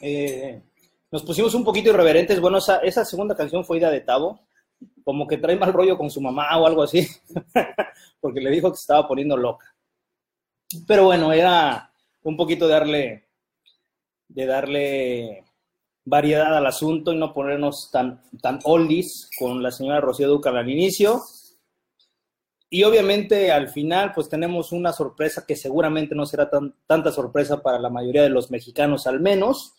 eh, nos pusimos un poquito irreverentes. Bueno, esa, esa segunda canción fue idea de Tavo, como que trae mal rollo con su mamá o algo así, porque le dijo que se estaba poniendo loca. Pero bueno, era un poquito de darle, de darle variedad al asunto y no ponernos tan, tan oldies con la señora Rocío Ducal al inicio. Y obviamente al final pues tenemos una sorpresa que seguramente no será tan, tanta sorpresa para la mayoría de los mexicanos al menos.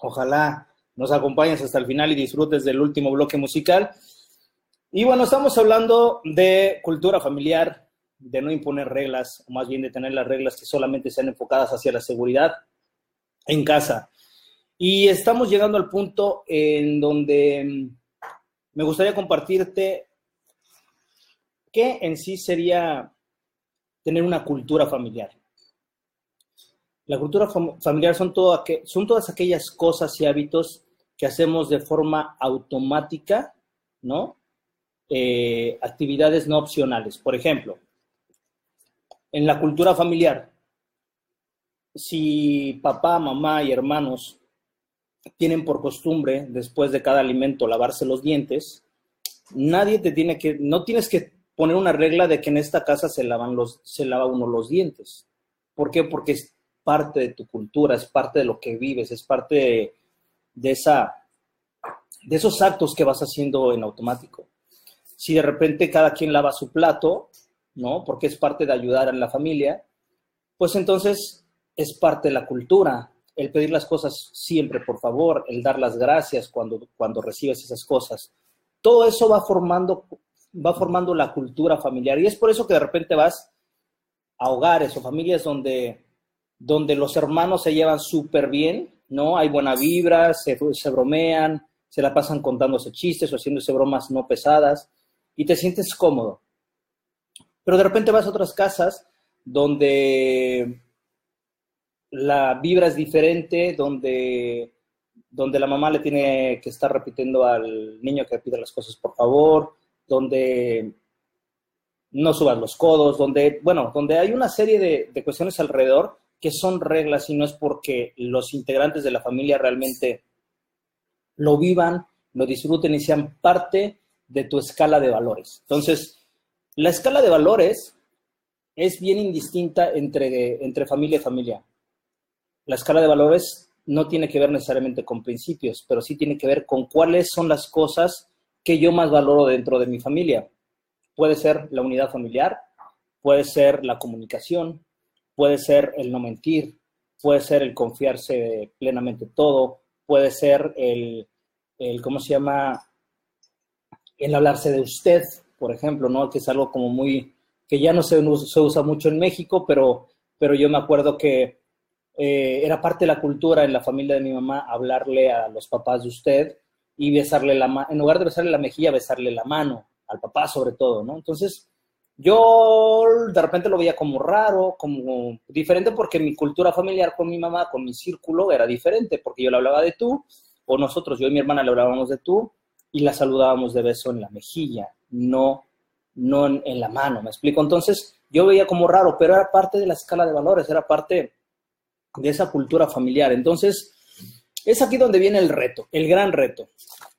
Ojalá nos acompañes hasta el final y disfrutes del último bloque musical. Y bueno, estamos hablando de cultura familiar, de no imponer reglas, o más bien de tener las reglas que solamente sean enfocadas hacia la seguridad en casa. Y estamos llegando al punto en donde mm, me gustaría compartirte qué en sí sería tener una cultura familiar. La cultura familiar son, todo son todas aquellas cosas y hábitos que hacemos de forma automática, ¿no? Eh, actividades no opcionales. Por ejemplo, en la cultura familiar, si papá, mamá y hermanos tienen por costumbre, después de cada alimento, lavarse los dientes, nadie te tiene que, no tienes que poner una regla de que en esta casa se lavan los, se lava uno los dientes. ¿Por qué? Porque parte de tu cultura, es parte de lo que vives, es parte de, esa, de esos actos que vas haciendo en automático. Si de repente cada quien lava su plato, ¿no? Porque es parte de ayudar a la familia, pues entonces es parte de la cultura, el pedir las cosas siempre, por favor, el dar las gracias cuando, cuando recibes esas cosas. Todo eso va formando, va formando la cultura familiar y es por eso que de repente vas a hogares o familias donde, donde los hermanos se llevan súper bien, ¿no? Hay buena vibra, se, bromean, se la pasan contándose chistes o haciéndose bromas no pesadas y te sientes cómodo. Pero de repente vas a otras casas donde la vibra es diferente, donde, donde la mamá le tiene que estar repitiendo al niño que pide las cosas por favor, donde no subas los codos, donde, bueno, donde hay una serie de cuestiones alrededor que son reglas y no es porque los integrantes de la familia realmente lo vivan, lo disfruten y sean parte de tu escala de valores. Entonces, la escala de valores es bien indistinta entre, entre familia y familia la escala de valores no tiene que ver necesariamente con principios, pero sí tiene que ver con cuáles son las cosas que yo más valoro dentro de mi familia. Puede ser la unidad familiar, puede ser la comunicación, puede ser el no mentir, puede ser el confiarse plenamente todo, puede ser el, el ¿cómo se llama? El hablarse de usted, por ejemplo, ¿no? Que es algo como muy, que ya no se, se usa mucho en México, pero, pero yo me acuerdo que eh, era parte de la cultura en la familia de mi mamá hablarle a los papás de usted y besarle la mano, en lugar de besarle la mejilla, besarle la mano, al papá sobre todo, ¿no? Entonces, yo de repente lo veía como raro, como diferente, porque mi cultura familiar con mi mamá, con mi círculo, era diferente, porque yo le hablaba de tú, o nosotros, yo y mi hermana le hablábamos de tú, y la saludábamos de beso en la mejilla, no, no en, en la mano, ¿me explico? Entonces, yo veía como raro, pero era parte de la escala de valores, era parte de esa cultura familiar. Entonces, es aquí donde viene el reto, el gran reto,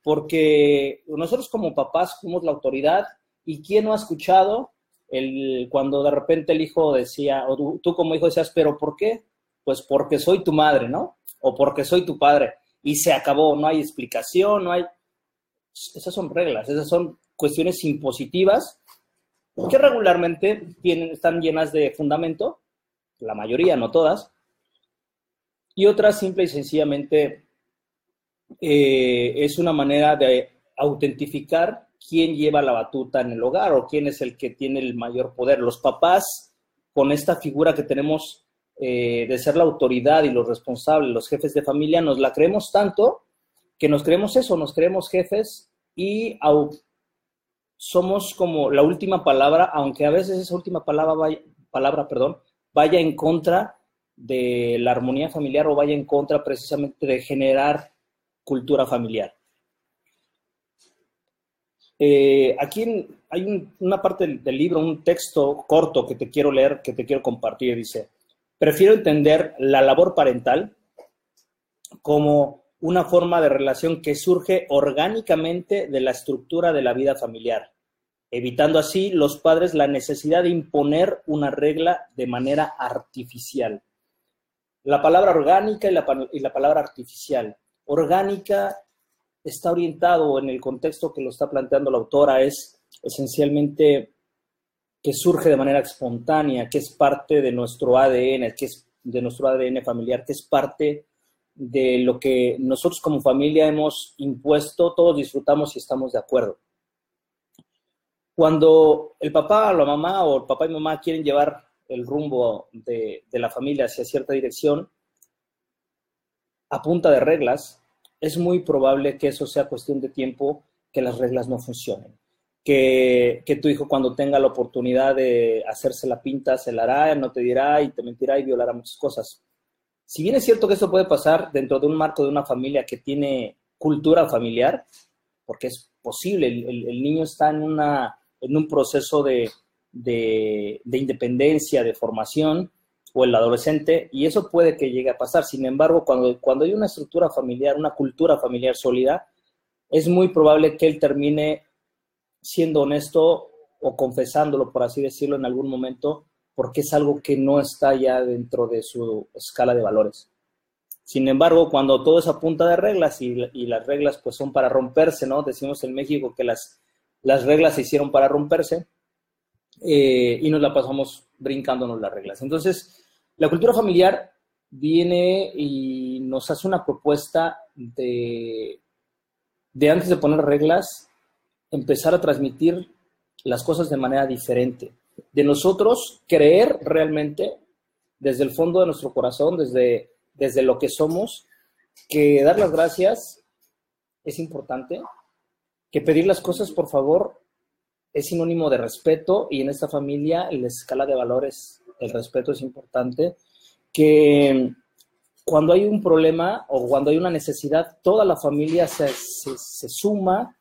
porque nosotros como papás somos la autoridad y ¿quién no ha escuchado el, cuando de repente el hijo decía, o tú, como hijo decías, pero ¿por qué? Pues porque soy tu madre, ¿no? O porque soy tu padre. Y se acabó, no hay explicación, no hay... Esas son reglas, esas son cuestiones impositivas que regularmente tienen, están llenas de fundamento, la mayoría, no todas, y otra simple y sencillamente eh, es una manera de autentificar quién lleva la batuta en el hogar o quién es el que tiene el mayor poder. Los papás, con esta figura que tenemos eh, de ser la autoridad y los responsables, los jefes de familia, nos la creemos tanto que nos creemos eso, nos creemos jefes y somos como la última palabra, aunque a veces esa última palabra palabra, perdón, vaya en contra de la armonía familiar o vaya en contra precisamente de generar cultura familiar. Eh, aquí hay una parte del, libro, un texto corto que te quiero leer, que te quiero compartir. Dice, prefiero entender la labor parental como una forma de relación que surge orgánicamente de la estructura de la vida familiar, evitando así los padres la necesidad de imponer una regla de manera artificial. La palabra orgánica y la, y la palabra artificial. Orgánica está orientado en el contexto que lo está planteando la autora, es esencialmente que surge de manera espontánea, que es parte de nuestro ADN, que es de nuestro ADN familiar, que es parte de lo que nosotros como familia hemos impuesto, todos disfrutamos y estamos de acuerdo. Cuando el papá o la mamá o el papá y mamá quieren llevar el rumbo de, de la familia hacia cierta dirección, a punta de reglas, es muy probable que eso sea cuestión de tiempo que las reglas no funcionen que, tu hijo cuando tenga la oportunidad de hacerse la pinta se la hará, no te dirá y te mentirá y violará muchas cosas. Si bien es cierto que esto puede pasar dentro de un marco de una familia que tiene cultura familiar, porque es posible, el, niño está en, un proceso de, independencia, de formación, o el adolescente, y eso puede que llegue a pasar. Sin embargo, cuando, cuando hay una estructura familiar, una cultura familiar sólida, es muy probable que él termine siendo honesto o confesándolo, por así decirlo, en algún momento, porque es algo que no está ya dentro de su escala de valores. Sin embargo, cuando todo es a punta de reglas y, las reglas pues son para romperse, ¿no? Decimos en México que las, las reglas se hicieron para romperse eh, y nos la pasamos brincándonos las reglas. Entonces, la cultura familiar viene y nos hace una propuesta de, de antes de poner reglas, empezar a transmitir las cosas de manera diferente. De nosotros creer realmente desde el fondo de nuestro corazón, desde, desde lo que somos, que dar las gracias es importante, que pedir las cosas, por favor, es sinónimo de respeto y en esta familia la escala de valores, el respeto es importante, que cuando hay un problema o cuando hay una necesidad, toda la familia se, se, suma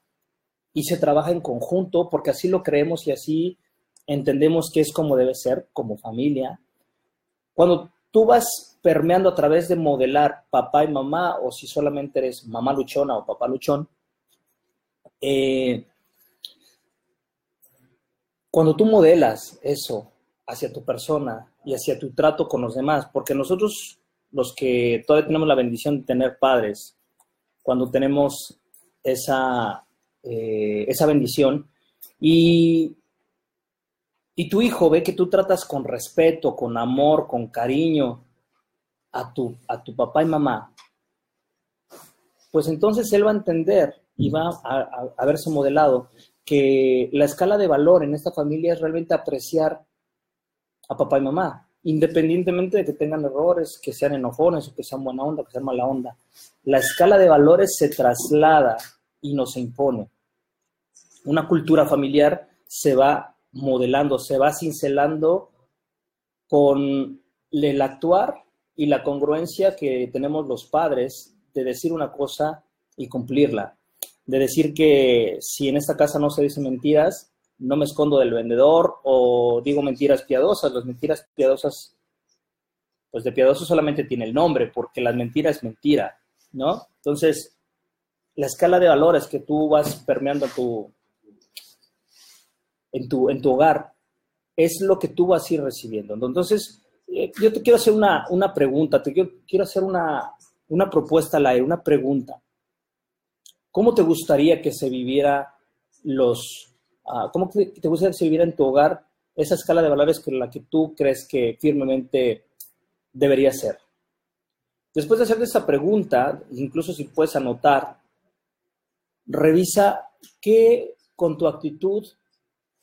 y se trabaja en conjunto porque así lo creemos y así entendemos que es como debe ser, como familia. Cuando tú vas permeando a través de modelar papá y mamá, o si solamente eres mamá luchona o papá luchón, eh, cuando tú modelas eso hacia tu persona y hacia tu trato con los demás, porque nosotros, los que todavía tenemos la bendición de tener padres, cuando tenemos esa eh, esa bendición y, y tu hijo ve que tú tratas con respeto, con amor, con cariño a tu, a tu papá y mamá, pues entonces él va a entender y va a, a, verse modelado que la escala de valor en esta familia es realmente apreciar a papá y mamá, independientemente de que tengan errores, que sean enojones o que sean buena onda, que sean mala onda. La escala de valores se traslada y no se impone una cultura familiar se va modelando, se va cincelando con el actuar y la congruencia que tenemos los padres de decir una cosa y cumplirla. De decir que si en esta casa no se dicen mentiras, no me escondo del vendedor o digo mentiras piadosas. Las mentiras piadosas, pues de piadoso solamente tiene el nombre, porque la mentira es mentira, ¿no? Entonces, la escala de valores que tú vas permeando tu, en tu, en tu hogar, es lo que tú vas a ir recibiendo. Entonces, eh, yo te quiero hacer una, una pregunta, te quiero, quiero hacer una, una propuesta al aire, una pregunta. ¿Cómo te gustaría que se viviera los, uh, cómo te, gustaría que se viviera en tu hogar esa escala de valores con la que tú crees que firmemente debería ser? Después de hacerte esa pregunta, incluso si puedes anotar, revisa qué con tu actitud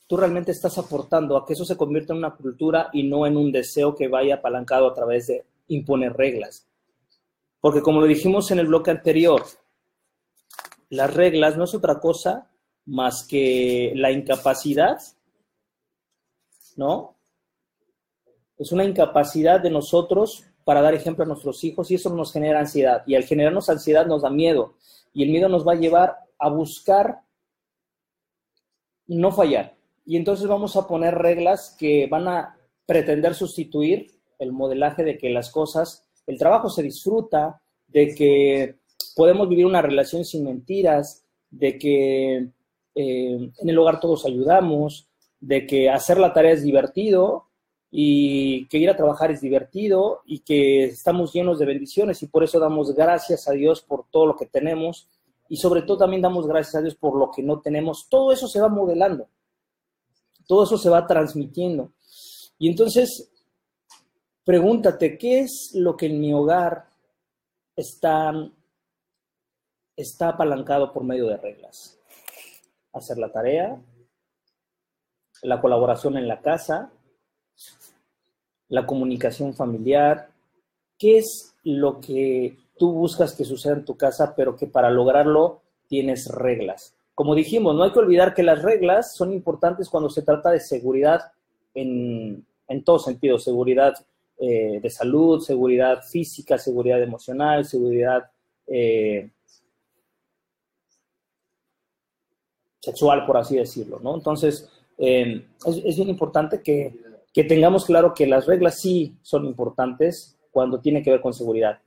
tú realmente estás aportando a que eso se convierta en una cultura y no en un deseo que vaya apalancado a través de imponer reglas. Porque como lo dijimos en el bloque anterior, las reglas no es otra cosa más que la incapacidad, ¿no? Es una incapacidad de nosotros para dar ejemplo a nuestros hijos y eso nos genera ansiedad. Y al generarnos ansiedad nos da miedo. Y el miedo nos va a llevar a buscar no fallar. Y entonces vamos a poner reglas que van a pretender sustituir el modelaje de que las cosas, el trabajo se disfruta, de que podemos vivir una relación sin mentiras, de que eh, en el hogar todos ayudamos, de que hacer la tarea es divertido y que ir a trabajar es divertido y que estamos llenos de bendiciones y por eso damos gracias a Dios por todo lo que tenemos y sobre todo también damos gracias a Dios por lo que no tenemos. Todo eso se va modelando, todo eso se va transmitiendo. Y entonces, pregúntate, ¿qué es lo que en mi hogar está, está apalancado por medio de reglas? Hacer la tarea, la colaboración en la casa, la comunicación familiar. ¿Qué es lo que tú buscas que suceda en tu casa, pero que para lograrlo tienes reglas? Como dijimos, no hay que olvidar que las reglas son importantes cuando se trata de seguridad en, en todos sentidos, seguridad eh, de salud, seguridad física, seguridad emocional, seguridad eh, sexual, por así decirlo, ¿no? Entonces, eh, es, bien importante que, que, tengamos claro que las reglas sí son importantes cuando tiene que ver con seguridad,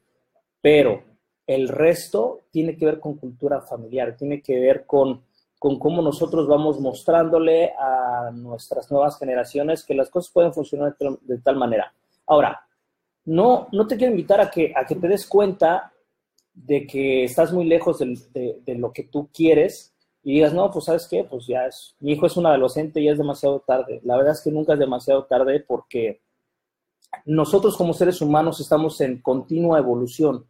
pero el resto tiene que ver con cultura familiar, tiene que ver con, con cómo nosotros vamos mostrándole a nuestras nuevas generaciones que las cosas pueden funcionar de, tal manera. Ahora, no, no te quiero invitar a que, a que te des cuenta de que estás muy lejos de lo que tú quieres, y digas, no, pues sabes qué, pues ya es, mi hijo es un adolescente y es demasiado tarde. La verdad es que nunca es demasiado tarde porque nosotros como seres humanos estamos en continua evolución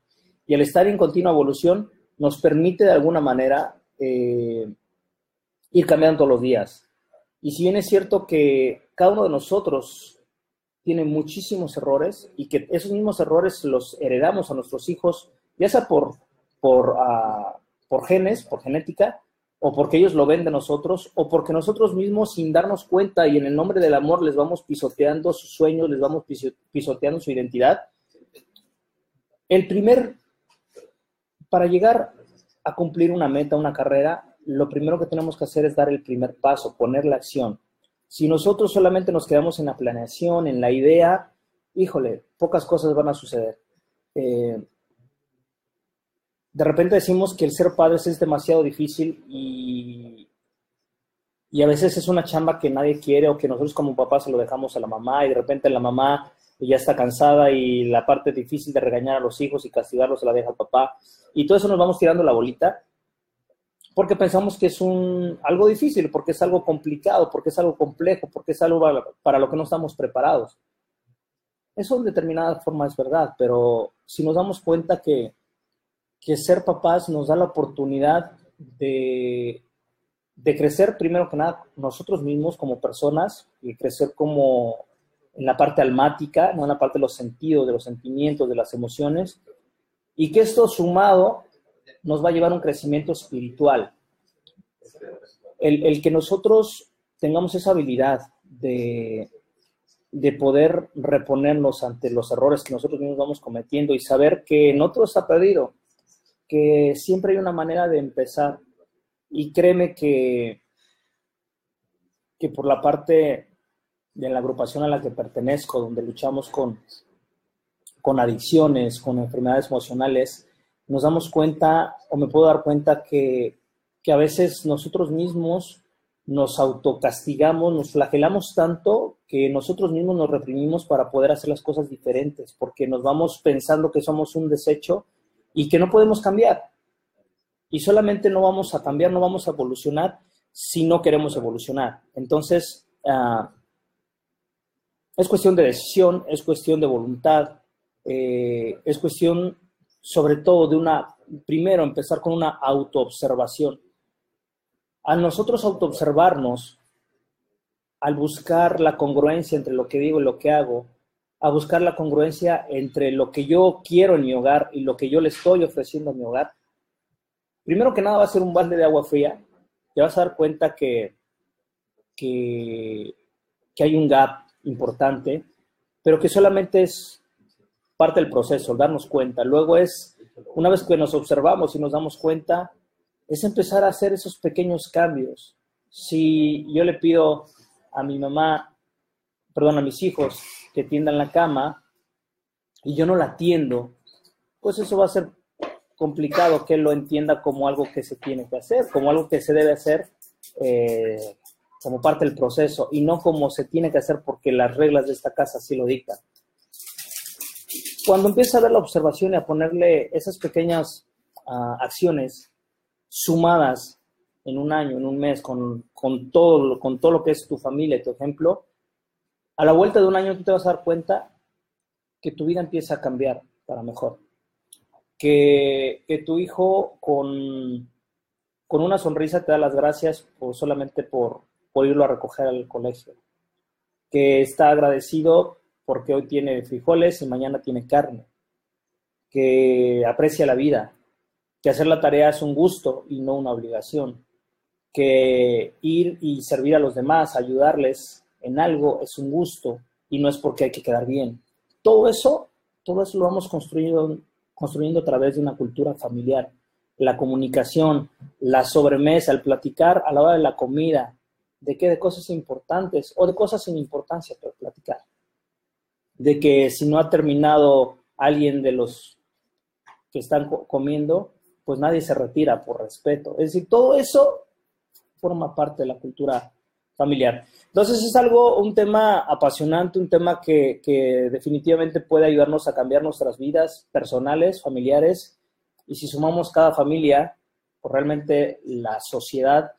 y el estar en continua evolución nos permite de alguna manera eh, ir cambiando todos los días. Y si bien es cierto que cada uno de nosotros tiene muchísimos errores y que esos mismos errores los heredamos a nuestros hijos, ya sea por, por, uh, por genes, por genética, o porque ellos lo ven de nosotros, o porque nosotros mismos sin darnos cuenta y en el nombre del amor les vamos pisoteando sus sueños, les vamos pisoteando su identidad. El primer, para llegar a cumplir una meta, una carrera, lo primero que tenemos que hacer es dar el primer paso, poner la acción. Si nosotros solamente nos quedamos en la planeación, en la idea, híjole, pocas cosas van a suceder. Eh, de repente decimos que el ser padres es demasiado difícil y, y a veces es una chamba que nadie quiere o que nosotros como papás se lo dejamos a la mamá y de repente la mamá ya está cansada y la parte difícil de regañar a los hijos y castigarlos se la deja al papá y todo eso nos vamos tirando la bolita porque pensamos que es un, algo difícil, porque es algo complicado, porque es algo complejo, porque es algo para lo que no estamos preparados. Eso en determinada forma es verdad, pero si nos damos cuenta que que ser papás nos da la oportunidad de, de crecer primero que nada nosotros mismos como personas y crecer como en la parte almática, no en la parte de los sentidos, de los sentimientos, de las emociones, y que esto sumado nos va a llevar a un crecimiento espiritual. El, el que nosotros tengamos esa habilidad de, de poder reponernos ante los errores que nosotros mismos vamos cometiendo y saber que no todo está perdido, que siempre hay una manera de empezar. Y créeme que, que por la parte de la agrupación a la que pertenezco, donde luchamos con, con adicciones, con enfermedades emocionales, nos damos cuenta, o me puedo dar cuenta, que, que a veces nosotros mismos nos autocastigamos, nos flagelamos tanto que nosotros mismos nos reprimimos para poder hacer las cosas diferentes, porque nos vamos pensando que somos un desecho y que no podemos cambiar. Y solamente no vamos a cambiar, no vamos a evolucionar si no queremos evolucionar. Entonces, ah, es cuestión de decisión, es cuestión de voluntad, eh, es cuestión sobre todo de una, primero empezar con una autoobservación. Al nosotros autoobservarnos, al buscar la congruencia entre lo que digo y lo que hago, a buscar la congruencia entre lo que yo quiero en mi hogar y lo que yo le estoy ofreciendo a mi hogar, primero que nada va a ser un balde de agua fría. Te vas a dar cuenta que, que, hay un gap importante, pero que solamente es parte del proceso, darnos cuenta. Luego es, una vez que nos observamos y nos damos cuenta, es empezar a hacer esos pequeños cambios. Si yo le pido a mi mamá, perdón, a mis hijos, que tiendan la cama y yo no la atiendo, pues eso va a ser complicado que él lo entienda como algo que se tiene que hacer, como algo que se debe hacer eh, como parte del proceso y no como se tiene que hacer porque las reglas de esta casa así lo dictan. Cuando empieza a ver la observación y a ponerle esas pequeñas uh, acciones sumadas en un año, en un mes, con, con, todo, con todo lo que es tu familia, tu ejemplo, a la vuelta de un año tú te vas a dar cuenta que tu vida empieza a cambiar para mejor. Que, que tu hijo con, con, una sonrisa te da las gracias solamente por, por irlo a recoger al colegio. Que está agradecido porque hoy tiene frijoles y mañana tiene carne. Que aprecia la vida. Que hacer la tarea es un gusto y no una obligación. Que ir y servir a los demás, ayudarles en algo es un gusto y no es porque hay que quedar bien. Todo eso, todo eso lo vamos construyendo, construyendo a través de una cultura familiar. La comunicación, la sobremesa, el platicar a la hora de la comida, de qué de cosas importantes o de cosas sin importancia, pero platicar. De que si no ha terminado alguien de los que están comiendo, pues nadie se retira por respeto. Es decir, todo eso forma parte de la cultura familiar. Entonces es algo, un tema apasionante, un tema que, definitivamente puede ayudarnos a cambiar nuestras vidas personales, familiares, y si sumamos cada familia, pues realmente la sociedad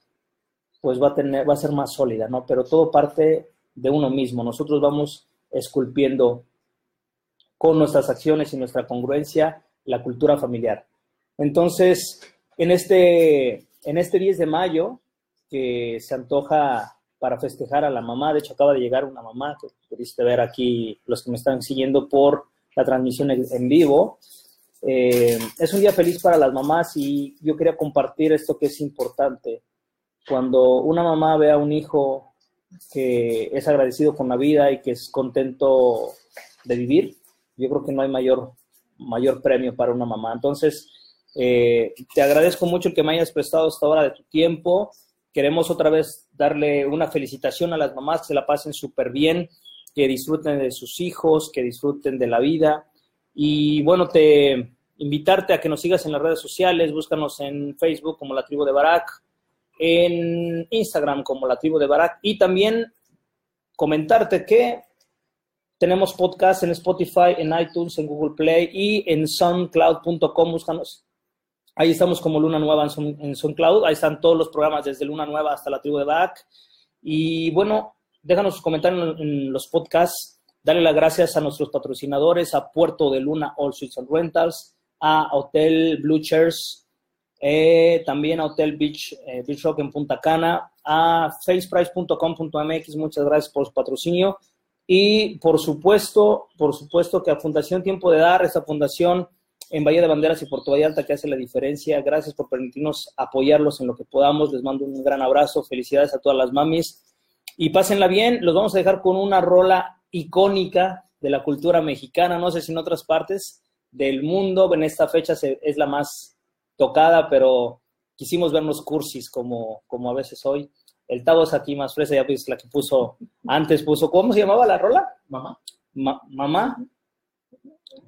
pues va a tener, va a ser más sólida, ¿no? Pero todo parte de uno mismo. Nosotros vamos esculpiendo con nuestras acciones y nuestra congruencia la cultura familiar. Entonces, en este, en este 10 de mayo, que se antoja para festejar a la mamá. De hecho, acaba de llegar una mamá que pudiste ver aquí, los que me están siguiendo por la transmisión en vivo. Eh, es un día feliz para las mamás y yo quería compartir esto que es importante. Cuando una mamá ve a un hijo que es agradecido con la vida y que es contento de vivir, yo creo que no hay mayor, mayor premio para una mamá. Entonces, eh, te agradezco mucho que me hayas prestado esta hora de tu tiempo. Queremos otra vez darle una felicitación a las mamás, que se la pasen súper bien, que disfruten de sus hijos, que disfruten de la vida. Y bueno, te invitarte a que nos sigas en las redes sociales, búscanos en Facebook como La Tribu de Barak, en Instagram como La Tribu de Barak y también comentarte que tenemos podcast en Spotify, en iTunes, en Google Play y en soundcloud.com, búscanos Ahí estamos como Luna Nueva en, SoundCloud. Ahí están todos los programas desde Luna Nueva hasta la tribu de Back. Y bueno, déjanos sus comentarios en, los podcasts. Dale las gracias a nuestros patrocinadores, a Puerto de Luna All Suites and Rentals, a Hotel Blue Chairs, eh, también a Hotel Beach, eh, Beach Rock en Punta Cana, a faceprice.com.mx. Muchas gracias por su patrocinio. Y por supuesto, por supuesto que a Fundación Tiempo de Dar, esa fundación en Bahía de Banderas y Puerto Vallarta que hace la diferencia. Gracias por permitirnos apoyarlos en lo que podamos. Les mando un gran abrazo. Felicidades a todas las mamis. Y pásenla bien. Los vamos a dejar con una rola icónica de la cultura mexicana. No sé si en otras partes del mundo en esta fecha es la más tocada, pero quisimos vernos cursis como, como a veces hoy. El Tavo es aquí más fresa, ya pues la que puso antes, puso, ¿cómo se llamaba la rola? Mamá. mamá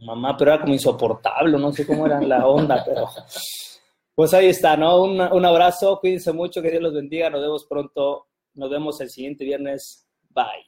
mamá, pero era como insoportable, no sé cómo era la onda, pero pues ahí está, ¿no? Un, un abrazo, cuídense mucho, que Dios los bendiga, nos vemos pronto, nos vemos el siguiente viernes, bye.